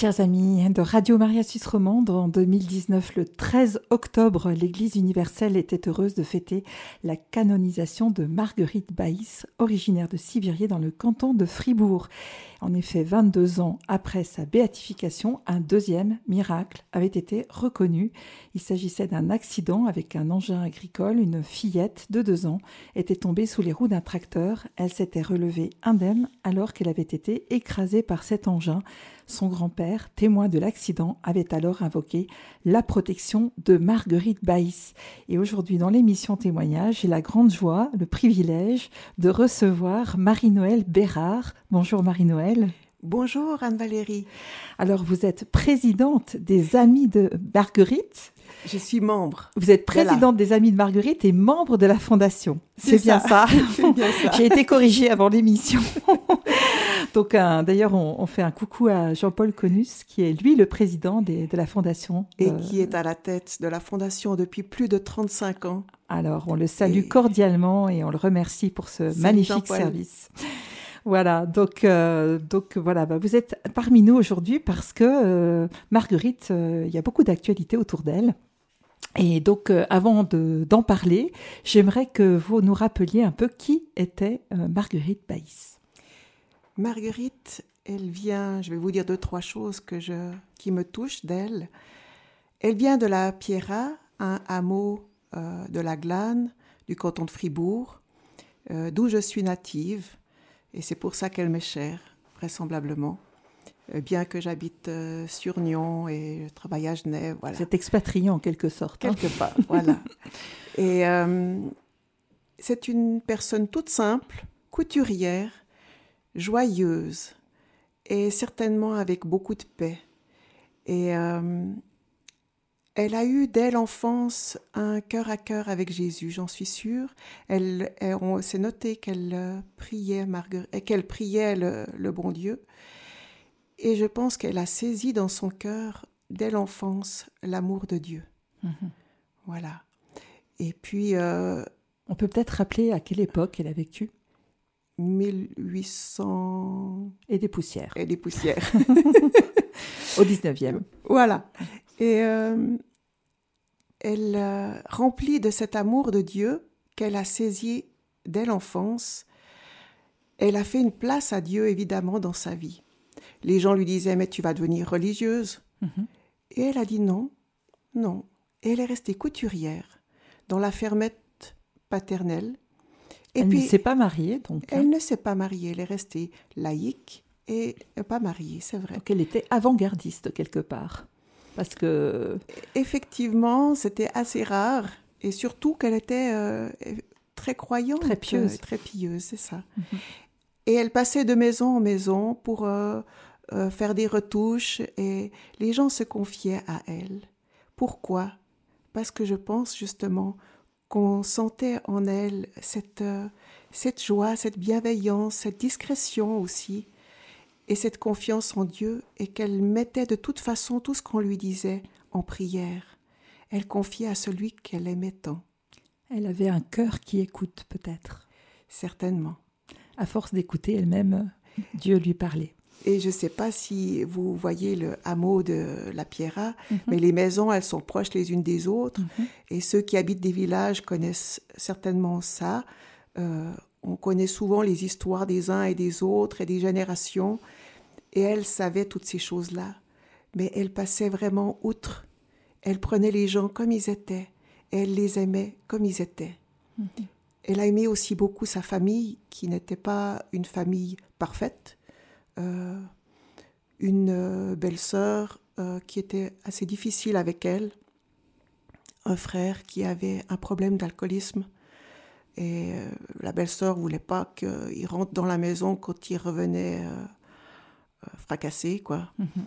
Chers amis de Radio Maria Suisse Romande, en 2019, le 13 octobre, l'Église universelle était heureuse de fêter la canonisation de Marguerite Baïs, originaire de Sibirier dans le canton de Fribourg. En effet, 22 ans après sa béatification, un deuxième miracle avait été reconnu. Il s'agissait d'un accident avec un engin agricole. Une fillette de deux ans était tombée sous les roues d'un tracteur. Elle s'était relevée indemne alors qu'elle avait été écrasée par cet engin. Son grand-père, témoin de l'accident, avait alors invoqué la protection de Marguerite Baïs. Et aujourd'hui, dans l'émission Témoignage, j'ai la grande joie, le privilège de recevoir Marie-Noël Bérard. Bonjour Marie-Noël. Bonjour Anne-Valérie. Alors, vous êtes présidente des Amis de Marguerite. Je suis membre. Vous êtes présidente des Amis de Marguerite et membre de la fondation. C'est bien ça. ça. J'ai été corrigée avant l'émission. Donc, d'ailleurs, on, fait un coucou à Jean-Paul Conus, qui est lui le président de la fondation. Et qui est à la tête de la fondation depuis plus de 35 ans. Alors, on le salue cordialement et on le remercie pour ce magnifique service. Voilà, donc, euh, donc voilà, bah, vous êtes parmi nous aujourd'hui parce que euh, Marguerite, euh, il y a beaucoup d'actualités autour d'elle. Et donc, avant d'en parler, j'aimerais que vous nous rappeliez un peu qui était Marguerite Baïs. Marguerite, elle vient, je vais vous dire deux, trois choses que je, qui me touchent d'elle. Elle vient de la Pierra, un hameau de la Glane, du canton de Fribourg, d'où je suis native. Et c'est pour ça qu'elle m'est chère, vraisemblablement. Euh, bien que j'habite euh, sur Nyon et je travaille à Genève. Voilà. C'est expatrié en quelque sorte. Hein. Quelque part, voilà. Et euh, c'est une personne toute simple, couturière, joyeuse et certainement avec beaucoup de paix. Et elle a eu dès l'enfance un cœur à cœur avec Jésus, j'en suis sûre. Elle, on s'est noté qu'elle euh, priait qu'elle priait le, bon Dieu. Et je pense qu'elle a saisi dans son cœur dès l'enfance l'amour de Dieu. Mhm. Voilà. Et puis. Euh, on peut peut-être rappeler à quelle époque elle a vécu? 1800. Et des poussières. Et des poussières. Au 19e. Voilà. Et euh, elle euh, remplie de cet amour de Dieu qu'elle a saisi dès l'enfance, elle a fait une place à Dieu évidemment dans sa vie. Les gens lui disaient mais tu vas devenir religieuse. Mhm. Et elle a dit non, non. Et elle est restée couturière dans la fermette paternelle. Et elle ne s'est pas mariée donc. Hein. Elle ne s'est pas mariée, elle est restée laïque et pas mariée, c'est vrai. Donc elle était avant-gardiste quelque part parce que effectivement, c'était assez rare et surtout qu'elle était euh, très croyante, très pieuse, très pieuse, c'est ça. Mhm. Et elle passait de maison en maison pour euh, euh, faire des retouches et les gens se confiaient à elle. Pourquoi? Parce que je pense justement qu'on sentait en elle cette, cette joie, cette bienveillance, cette discrétion aussi, et cette confiance en Dieu et qu'elle mettait de toute façon tout ce qu'on lui disait en prière. Elle confiait à celui qu'elle aimait tant. Elle avait un cœur qui écoute peut-être. Certainement. À force d'écouter elle-même, Dieu lui parlait. Et je ne sais pas si vous voyez le hameau de la Pierra, mhm. mais les maisons, elles sont proches les unes des autres. Mhm. Et ceux qui habitent des villages connaissent certainement ça. Euh, on connaît souvent les histoires des uns et des autres et des générations. Et elle savait toutes ces choses-là. Mais elle passait vraiment outre. Elle prenait les gens comme ils étaient. Et elle les aimait comme ils étaient. Mhm. Elle a aimé aussi beaucoup sa famille, qui n'était pas une famille parfaite. Euh, une euh, belle-sœur euh, qui était assez difficile avec elle. Un frère qui avait un problème d'alcoolisme. Et la belle-sœur voulait pas qu'il rentre dans la maison quand il revenait fracassée, quoi. Mhm.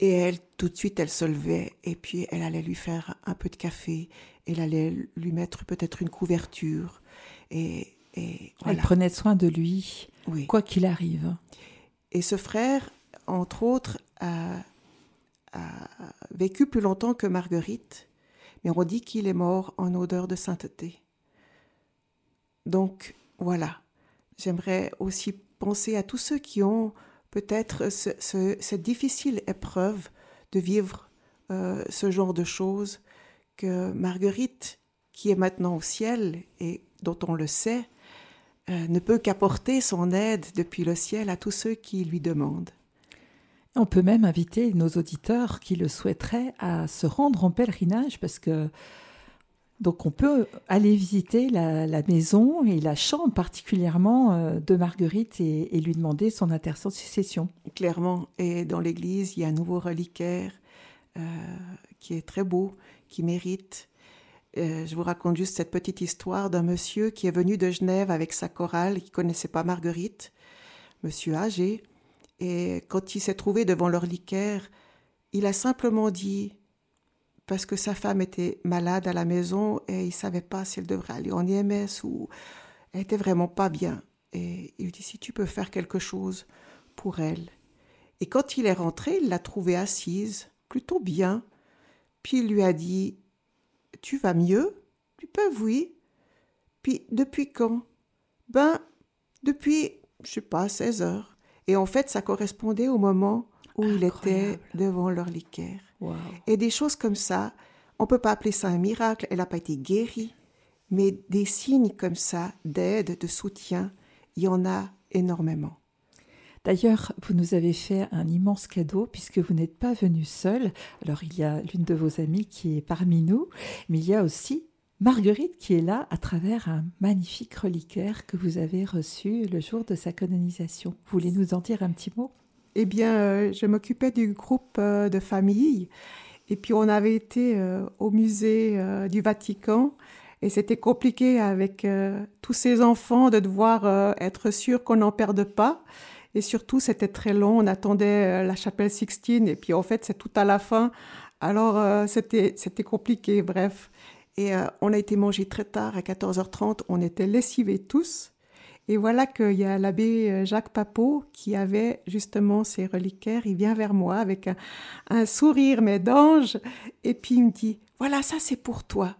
Et elle, tout de suite, elle se levait et puis elle allait lui faire un peu de café. Elle allait lui mettre peut-être une couverture. Et, et Elle prenait soin de lui, quoi qu'il arrive. Et ce frère, entre autres, a, vécu plus longtemps que Marguerite, mais on dit qu'il est mort en odeur de sainteté. Donc, voilà. J'aimerais aussi penser à tous ceux qui ont peut-être cette difficile épreuve de vivre euh, ce genre de choses que Marguerite, qui est maintenant au ciel et dont on le sait, ne peut qu'apporter son aide depuis le ciel à tous ceux qui lui demandent. On peut même inviter nos auditeurs qui le souhaiteraient à se rendre en pèlerinage parce que donc on peut aller visiter la, maison et la chambre particulièrement euh, de Marguerite et, lui demander son intercession. Clairement, et dans l'église, il y a un nouveau reliquaire euh, qui est très beau, qui mérite. Euh, je vous raconte juste cette petite histoire d'un monsieur qui est venu de Genève avec sa chorale, qui connaissait pas Marguerite, monsieur âgé, et quand il s'est trouvé devant le reliquaire, il a simplement dit parce que sa femme était malade à la maison et il savait pas si elle devrait aller en IMS ou elle était vraiment pas bien. Et il lui dit si tu peux faire quelque chose pour elle. Et quand il est rentré, il l'a trouvée assise, plutôt bien. Puis il lui a dit Tu vas mieux? Tu peux, oui. Puis depuis quand? Ben, depuis, je sais pas, 16 heures. Et en fait, ça correspondait au moment où il était devant leur liqueur. Et des choses comme ça, on peut pas appeler ça un miracle, elle n'a pas été guérie, mais des signes comme ça d'aide, de soutien, il y en a énormément. D'ailleurs, vous nous avez fait un immense cadeau puisque vous n'êtes pas venu seul. Alors, il y a l'une de vos amies qui est parmi nous, mais il y a aussi Marguerite qui est là à travers un magnifique reliquaire que vous avez reçu le jour de sa canonisation. Vous voulez nous en dire un petit mot? Eh bien, euh, je m'occupais du groupe euh, de famille. Et puis, on avait été euh, au musée du Vatican. Et c'était compliqué avec tous ces enfants de devoir être sûr qu'on n'en perde pas. Et surtout, c'était très long. On attendait la chapelle Sixtine. Et puis, en fait, c'est tout à la fin. Alors, c'était, c'était compliqué, bref. Et on a été manger très tard, à 14h30. On était lessivés tous. Et voilà qu'il y a l'abbé euh, Jacques Papot qui avait justement ses reliquaires. Il vient vers moi avec un, sourire, mais d'ange. Et puis il me dit, voilà, ça c'est pour toi.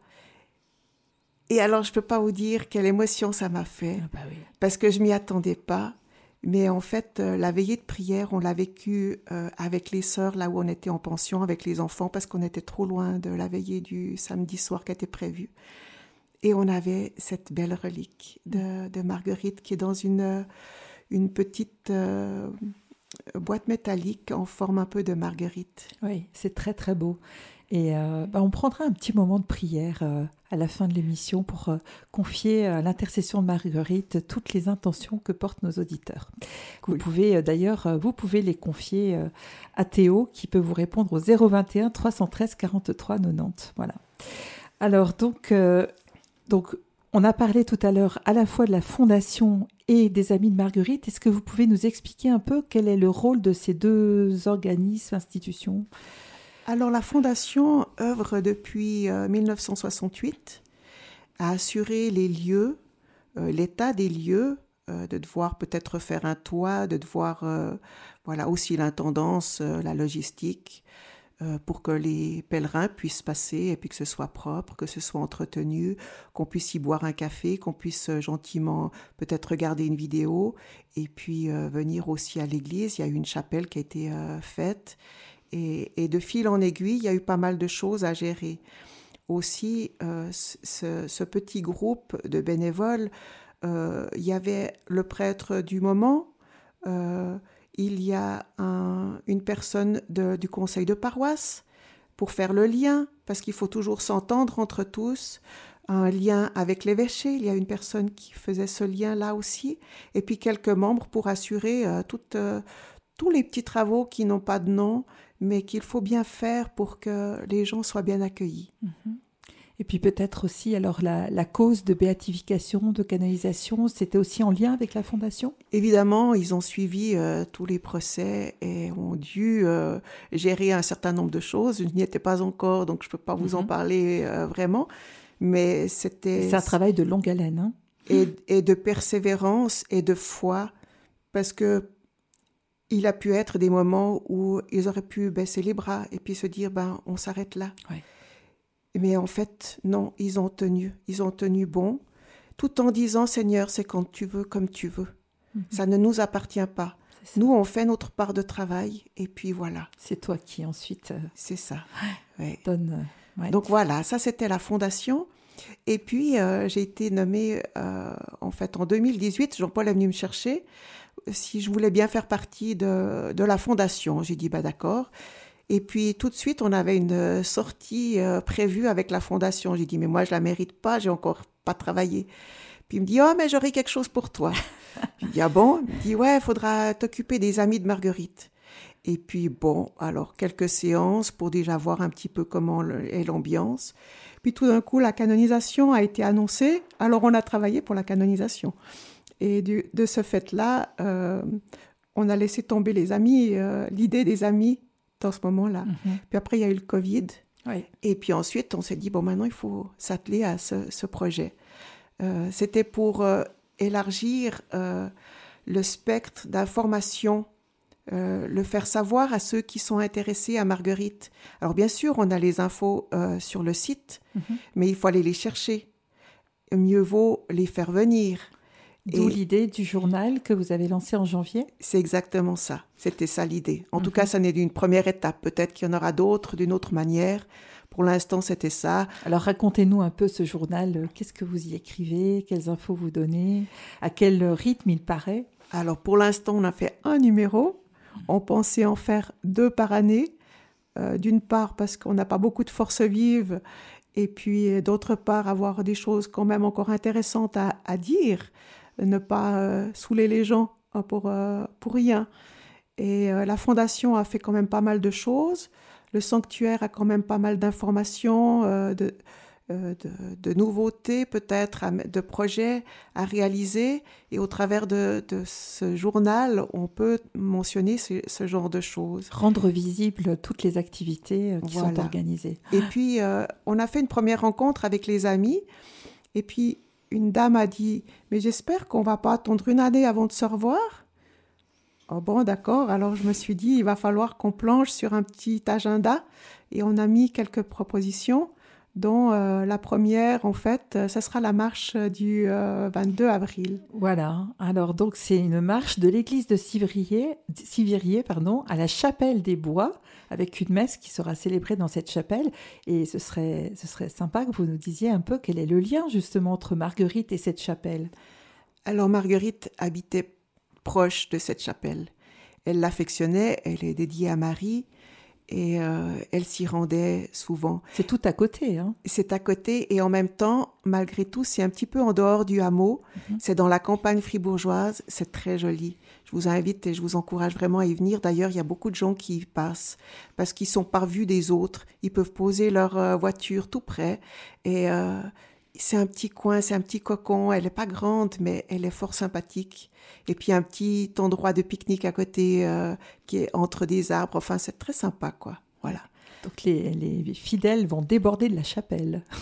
Et alors je ne peux pas vous dire quelle émotion ça m'a fait. Ah bah parce que je m'y attendais pas. Mais en fait, euh, la veillée de prière, on l'a vécue euh, avec les sœurs, là où on était en pension, avec les enfants, parce qu'on était trop loin de la veillée du samedi soir qui était prévue. Et on avait cette belle relique de, Marguerite qui est dans une, une petite euh, boîte métallique en forme un peu de marguerite. Oui, c'est très très beau. Et euh, bah, on prendra un petit moment de prière euh, à la fin de l'émission pour confier à l'intercession de Marguerite toutes les intentions que portent nos auditeurs. Vous pouvez d'ailleurs, vous pouvez les confier à Théo qui peut vous répondre au 021 313 43 90. Voilà. Alors donc, donc, on a parlé tout à l'heure à la fois de la fondation et des Amis de Marguerite. Est-ce que vous pouvez nous expliquer un peu quel est le rôle de ces deux organismes, institutions? Alors, la fondation œuvre depuis 1968 euh, à assurer les lieux, euh, l'état des lieux, euh, de devoir peut-être faire un toit, de devoir, voilà, aussi l'intendance, la logistique, pour que les pèlerins puissent passer et puis que ce soit propre, que ce soit entretenu, qu'on puisse y boire un café, qu'on puisse gentiment peut-être regarder une vidéo et puis venir aussi à l'église. Il y a eu une chapelle qui a été faite et, de fil en aiguille, il y a eu pas mal de choses à gérer. Aussi, ce, petit groupe de bénévoles, il y avait le prêtre du moment, il y a une personne du conseil de paroisse pour faire le lien, parce qu'il faut toujours s'entendre entre tous, un lien avec l'évêché, il y a une personne qui faisait ce lien là aussi, et puis quelques membres pour assurer euh, euh, tous les petits travaux qui n'ont pas de nom, mais qu'il faut bien faire pour que les gens soient bien accueillis. Mm-hmm. Et puis peut-être aussi, alors la, cause de béatification, de canalisation, c'était aussi en lien avec la fondation? Évidemment, ils ont suivi euh, tous les procès et ont dû euh, gérer un certain nombre de choses. Je n'y étais pas encore, donc je ne peux pas vous en mhm. parler euh, vraiment. Mais c'était... C'est un travail de longue haleine. Hein et, et, de persévérance et de foi, parce que il a pu être des moments où ils auraient pu baisser les bras et puis se dire, ben, on s'arrête là. Ouais. Mais en fait, non, ils ont tenu, ils ont tenu bon, tout en disant Seigneur, c'est quand tu veux, comme tu veux. Mhm. Ça ne nous appartient pas. Nous, on fait notre part de travail et puis voilà. C'est toi qui ensuite. Euh, c'est ça. Donne. Donc voilà, ça c'était la fondation. Et puis j'ai été nommée en fait en 2018. Jean-Paul est venu me chercher si je voulais bien faire partie de, de la fondation. J'ai dit bah d'accord. Et puis tout de suite, on avait une sortie prévue avec la fondation. J'ai dit mais moi je la mérite pas, j'ai encore pas travaillé. Puis il me dit oh mais j'aurai quelque chose pour toi. je dis ah bon? Il me dit ouais, il faudra t'occuper des amis de Marguerite. Et puis bon, alors quelques séances pour déjà voir un petit peu comment est l'ambiance. Puis tout d'un coup, la canonisation a été annoncée. Alors on a travaillé pour la canonisation. Et de ce fait-là, euh, on a laissé tomber les amis, euh, l'idée des amis dans ce moment-là. Mhm. Puis après, il y a eu le Covid. Et puis ensuite, on s'est dit, bon, maintenant, il faut s'atteler à ce, projet. Euh, c'était pour élargir le spectre d'information, le faire savoir à ceux qui sont intéressés à Marguerite. Alors bien sûr, on a les infos sur le site, mhm. mais il faut aller les chercher. Mieux vaut les faire venir. D'où l'idée du journal que vous avez lancé en janvier C'est exactement ça. C'était ça l'idée. En tout cas, mhm. ça n'est d'une première étape. Peut-être qu'il y en aura d'autres d'une autre manière. Pour l'instant, c'était ça. Alors racontez-nous un peu ce journal. Qu'est-ce que vous y écrivez? Quelles infos vous donnez? À quel rythme il paraît? Alors pour l'instant, on a fait un numéro. On pensait en faire deux par année. Euh, d'une part parce qu'on n'a pas beaucoup de forces vives et puis d'autre part avoir des choses quand même encore intéressantes à dire ne pas euh, saouler les gens hein, pour, euh, pour rien. Et euh, la fondation a fait quand même pas mal de choses. Le sanctuaire a quand même pas mal d'informations, de, de, nouveautés peut-être, de projets à réaliser. Et au travers de, ce journal, on peut mentionner ce, genre de choses. Rendre visibles toutes les activités qui sont organisées. Et puis, on a fait une première rencontre avec les amis. Et puis, une dame a dit Mais j'espère qu'on va pas attendre une année avant de se revoir. Oh bon, d'accord. Alors je me suis dit Il va falloir qu'on planche sur un petit agenda. Et on a mis quelques propositions dont euh, la première, en fait, euh, ce sera la marche du 22 euh, avril. Voilà. Alors, donc, c'est une marche de l'église de Sivirier, pardon, à la chapelle des Bois, avec une messe qui sera célébrée dans cette chapelle. Et ce serait, ce serait sympa que vous nous disiez un peu quel est le lien, justement, entre Marguerite et cette chapelle. Alors, Marguerite habitait proche de cette chapelle. Elle l'affectionnait, elle est dédiée à Marie et euh, elle s'y rendait souvent. C'est tout à côté. Hein c'est à côté et en même temps, malgré tout, c'est un petit peu en dehors du hameau. Mhm. C'est dans la campagne fribourgeoise. C'est très joli. Je vous invite et je vous encourage vraiment à y venir. D'ailleurs, il y a beaucoup de gens qui y passent parce qu'ils sont par vue des autres. Ils peuvent poser leur euh, voiture tout près et euh, c'est un petit coin, c'est un petit cocon. Elle n'est pas grande, mais elle est fort sympathique. Et puis un petit endroit de pique-nique à côté euh, qui est entre des arbres. Enfin, c'est très sympa, quoi. Voilà. Donc les, les fidèles vont déborder de la chapelle.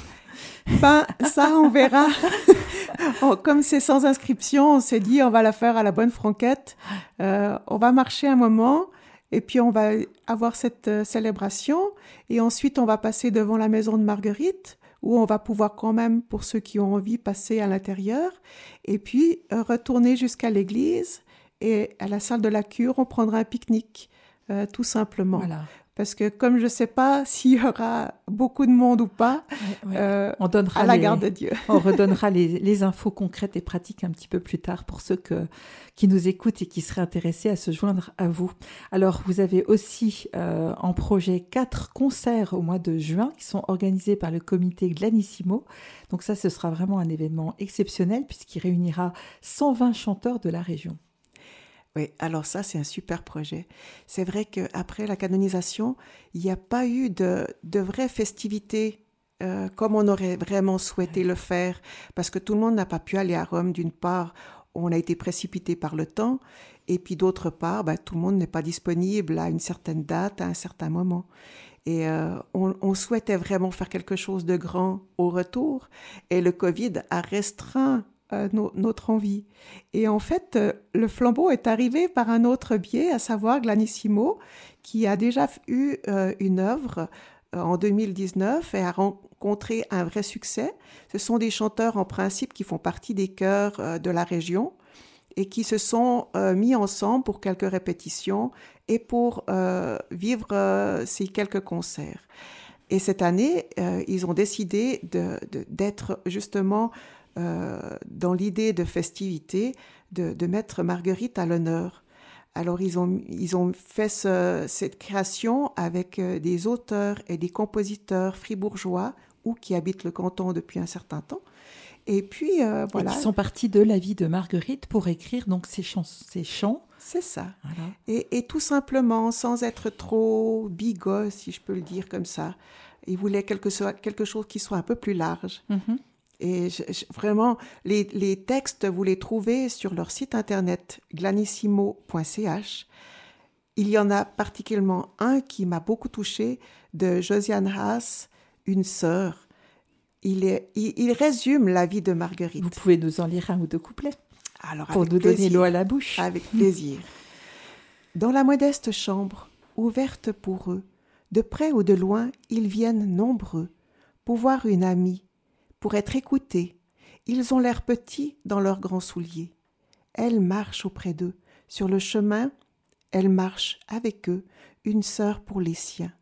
Ben, ça, on verra. Oh, comme c'est sans inscription, on s'est dit, on va la faire à la bonne franquette. Euh, on va marcher un moment et puis on va avoir cette euh, célébration. Et ensuite, on va passer devant la maison de Marguerite où on va pouvoir quand même, pour ceux qui ont envie, passer à l'intérieur, et puis euh, retourner jusqu'à l'église et à la salle de la cure, on prendra un pique-nique, euh, tout simplement. Voilà parce que comme je ne sais pas s'il y aura beaucoup de monde ou pas, euh, on donnera à la garde de Dieu. on redonnera les, infos concrètes et pratiques un petit peu plus tard pour ceux que, qui nous écoutent et qui seraient intéressés à se joindre à vous. Alors, vous avez aussi euh, en projet quatre concerts au mois de juin qui sont organisés par le comité Glanissimo. Donc ça, ce sera vraiment un événement exceptionnel puisqu'il réunira 120 chanteurs de la région. Oui, alors ça, c'est un super projet. C'est vrai qu'après la canonisation, il n'y a pas eu de, de vraies festivités euh, comme on aurait vraiment souhaité le faire, parce que tout le monde n'a pas pu aller à Rome. D'une part, on a été précipité par le temps, et puis d'autre part, ben, tout le monde n'est pas disponible à une certaine date, à un certain moment. Et euh, on, on, souhaitait vraiment faire quelque chose de grand au retour, et le Covid a restreint euh, notre envie. Et en fait, euh, le flambeau est arrivé par un autre biais, à savoir Glanissimo, qui a déjà eu euh, une œuvre en 2019 et a rencontré un vrai succès. Ce sont des chanteurs en principe qui font partie des chœurs de la région. et qui se sont mis ensemble pour quelques répétitions et pour vivre ces quelques concerts. Et cette année, ils ont décidé d'être justement dans l'idée de festivité, de, mettre Marguerite à l'honneur. Alors ils ont, ils ont fait cette création avec des auteurs et des compositeurs fribourgeois ou qui habitent le canton depuis un certain temps. Et puis, euh, voilà. Et qui sont partis de la vie de Marguerite pour écrire donc ces, chants. Ces chants. C'est ça. Et, tout simplement, sans être trop bigot, si je peux le dire comme ça. Ils voulaient quelque, quelque chose qui soit un peu plus large. Mm-hmm. Et vraiment, les, les, textes, vous les trouvez sur leur site internet glanissimo.ch. Il y en a particulièrement un qui m'a beaucoup touché de Josiane Haas, une sœur. Il, est, il, résume la vie de Marguerite. Vous pouvez nous en lire un ou deux couplets Alors, pour nous donner l'eau à la bouche. Avec plaisir. Dans la modeste chambre, ouverte pour eux, de près ou de loin, ils viennent nombreux, pour voir une amie, pour être écoutés. Ils ont l'air petits dans leurs grands souliers. Elle marche auprès d'eux. Sur le chemin, elle marche avec eux, une sœur pour les siens.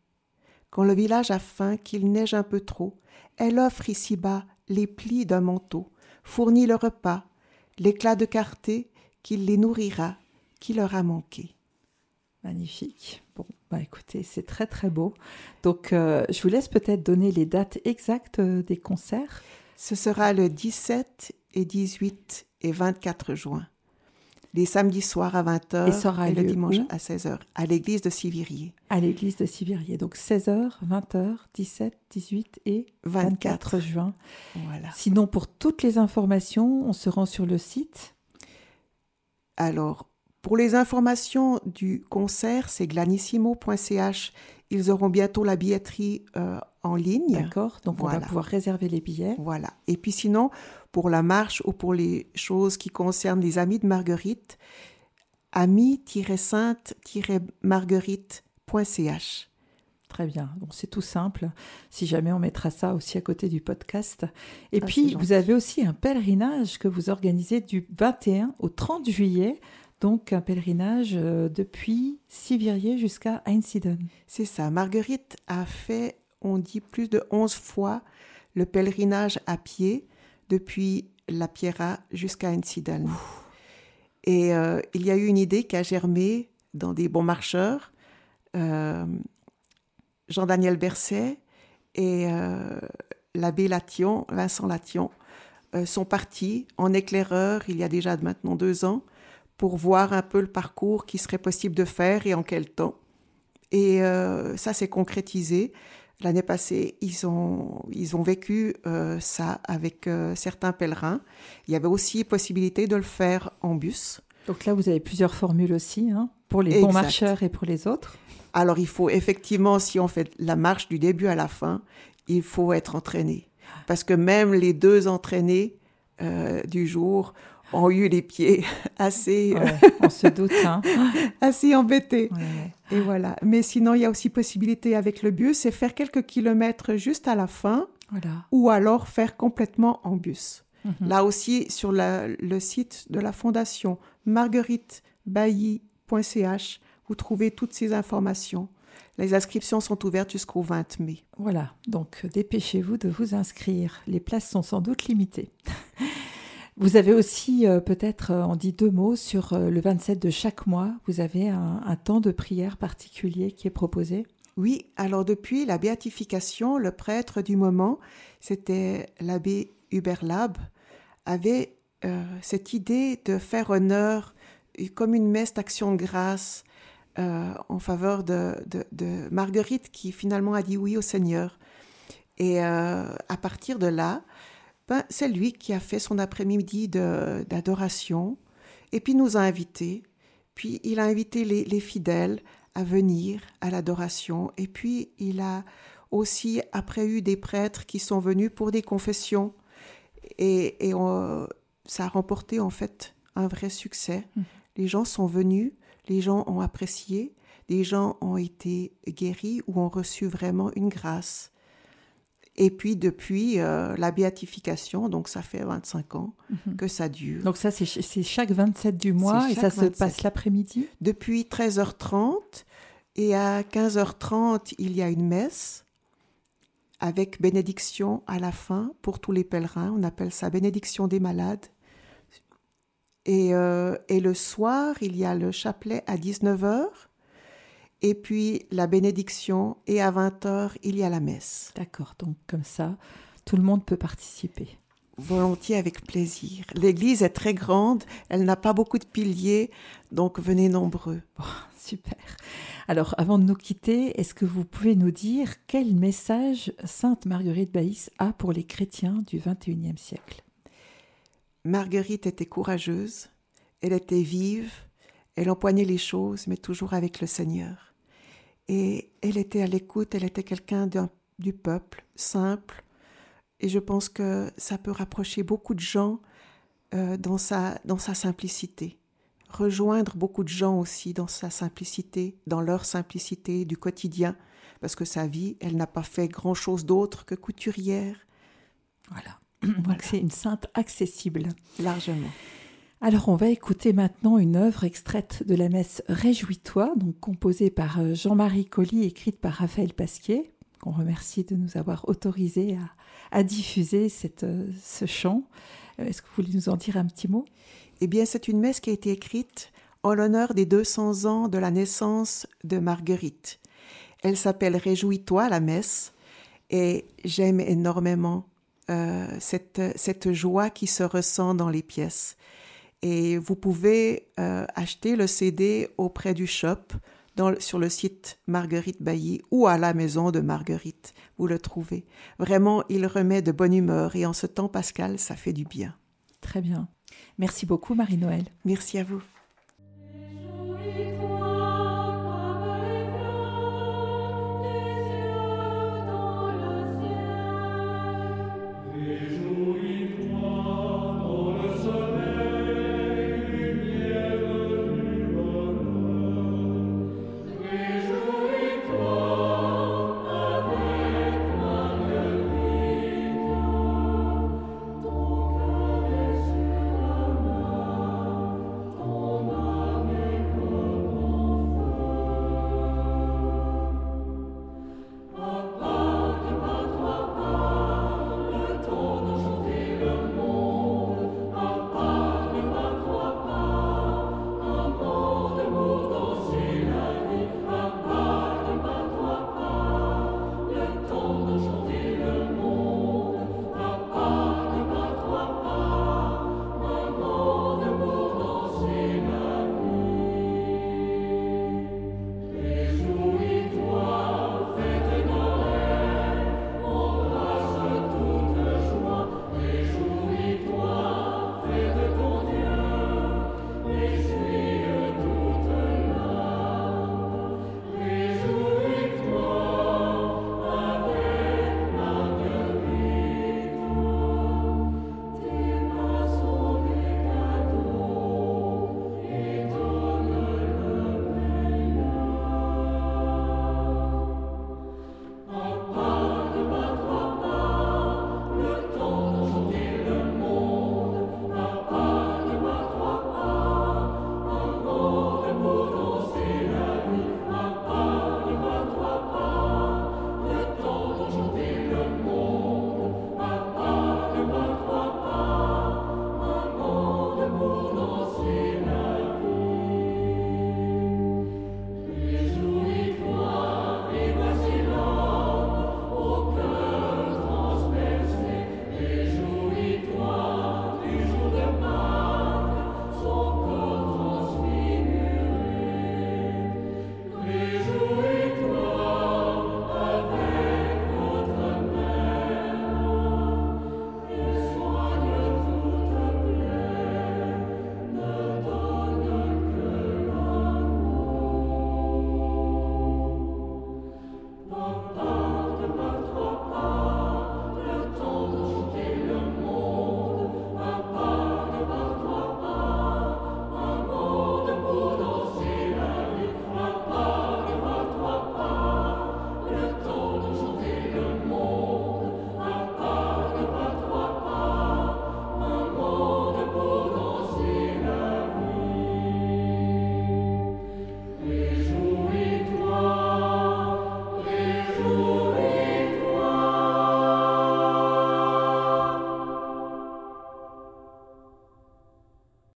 Quand le village a faim, qu'il neige un peu trop, elle offre ici-bas les plis d'un manteau, fournit le repas, l'éclat de clarté qu'il les nourrira, qui leur a manqué. Magnifique. Bah écoutez, c'est très très beau. Donc, euh, je vous laisse peut-être donner les dates exactes euh, des concerts. Ce sera le 17 et 18 et 24 juin les samedis soirs à 20h et, le dimanche à 16h, à l'église de Sivirier. À l'église de Sivirier. Donc 16h, 20h, 17, 18 et 24, juin. Voilà. Sinon, pour toutes les informations, on se rend sur le site. Alors, pour les informations du concert, c'est glanissimo.ch. Ils auront bientôt la billetterie euh, en ligne. D'accord, donc on va pouvoir réserver les billets. Voilà. Et puis sinon, pour la marche ou pour les choses qui concernent les amis de Marguerite, amis-sainte-marguerite.ch. Très bien, donc c'est tout simple. Si jamais on mettra ça aussi à côté du podcast. Et ah, puis, vous avez aussi un pèlerinage que vous organisez du 21 au 30 juillet donc un pèlerinage euh, depuis Sivirier jusqu'à Einsiedeln. C'est ça. Marguerite a fait, on dit, plus de 11 fois le pèlerinage à pied depuis la Pierra jusqu'à Einsiedeln. Et euh, il y a eu une idée qui a germé dans des bons marcheurs. Euh, Jean-Daniel Berset et l'abbé Lation, Vincent Lation, sont partis en éclaireur il y a déjà maintenant deux ans pour voir un peu le parcours qui serait possible de faire et en quel temps. Et euh, ça s'est concrétisé. L'année passée, ils ont, ils ont vécu euh, ça avec euh, certains pèlerins. Il y avait aussi possibilité de le faire en bus. Donc là, vous avez plusieurs formules aussi, hein, pour les bons marcheurs et pour les autres. Alors, il faut effectivement, si on fait la marche du début à la fin, il faut être entraîné. Parce que même les deux entraînés du jour ont eu les pieds assez. on se doute. Hein. assez embêtés. Et voilà. Mais sinon, il y a aussi possibilité avec le bus, c'est faire quelques kilomètres juste à la fin. Ou alors faire complètement en bus. Mhm. Là aussi, sur le site de la fondation margueritebailly.ch, vous trouvez toutes ces informations. Les inscriptions sont ouvertes jusqu'au 20 mai. Voilà, donc dépêchez-vous de vous inscrire. Les places sont sans doute limitées. Vous avez aussi, euh, peut-être, on euh, dit deux mots sur euh, le 27 de chaque mois. Vous avez un, temps de prière particulier qui est proposé? Oui, alors depuis la béatification, le prêtre du moment, c'était l'abbé Hubert Lab, avait cette idée de faire honneur comme une messe d'action de grâce en faveur de, Marguerite qui finalement a dit oui au Seigneur. Et à partir de là, ben, c'est lui qui a fait son après-midi d'adoration et puis nous a invités. Puis il a invité les, fidèles à venir à l'adoration. Et puis il a aussi après eu des prêtres qui sont venus pour des confessions. Et, ça a remporté en fait un vrai succès. Mmh. Les gens sont venus, les gens ont apprécié, les gens ont été guéris ou ont reçu vraiment une grâce. Et puis depuis euh, la béatification, donc ça fait 25 ans mhm. que ça dure. Donc ça, c'est chaque 27 du mois et ça se passe l'après-midi? Depuis 13h30 et à 15h30, il y a une messe avec bénédiction à la fin pour tous les pèlerins. On appelle ça bénédiction des malades. Et, euh, et le soir, il y a le chapelet à 19h et puis la bénédiction, et à 20h, il y a la messe. D'accord, donc comme ça, tout le monde peut participer. Volontiers, avec plaisir. L'église est très grande, elle n'a pas beaucoup de piliers, donc venez nombreux. super. Alors, avant de nous quitter, est-ce que vous pouvez nous dire quel message Sainte Marguerite Baïs a pour les chrétiens du XXIe siècle? Marguerite était courageuse, elle était vive, elle empoignait les choses, mais toujours avec le Seigneur. Et elle était à l'écoute, elle était quelqu'un du peuple, simple. Et je pense que ça peut rapprocher beaucoup de gens euh, dans, sa, dans sa simplicité. Rejoindre beaucoup de gens aussi dans sa simplicité, dans leur simplicité du quotidien. Parce que sa vie, elle n'a pas fait grand-chose d'autre que couturière. Voilà. Donc c'est une sainte accessible. Largement. Alors on va écouter maintenant une œuvre extraite de la messe Réjouis-toi, donc composée par euh, Jean-Marie Colli, écrite par Raphaël Pasquier, qu'on remercie de nous avoir autorisé à, diffuser euh, ce chant. Euh, est-ce que vous voulez nous en dire un petit mot? Eh bien c'est une messe qui a été écrite en l'honneur des 200 ans de la naissance de Marguerite. Elle s'appelle Réjouis-toi la messe et j'aime énormément cette, cette joie qui se ressent dans les pièces. Et vous pouvez euh, acheter le CD auprès du shop sur le site Marguerite Bailly ou à la maison de Marguerite. Vous le trouvez. Vraiment, il remet de bonne humeur et en ce temps pascal, ça fait du bien. Très bien. Merci beaucoup, Marie-Noël. Merci à vous.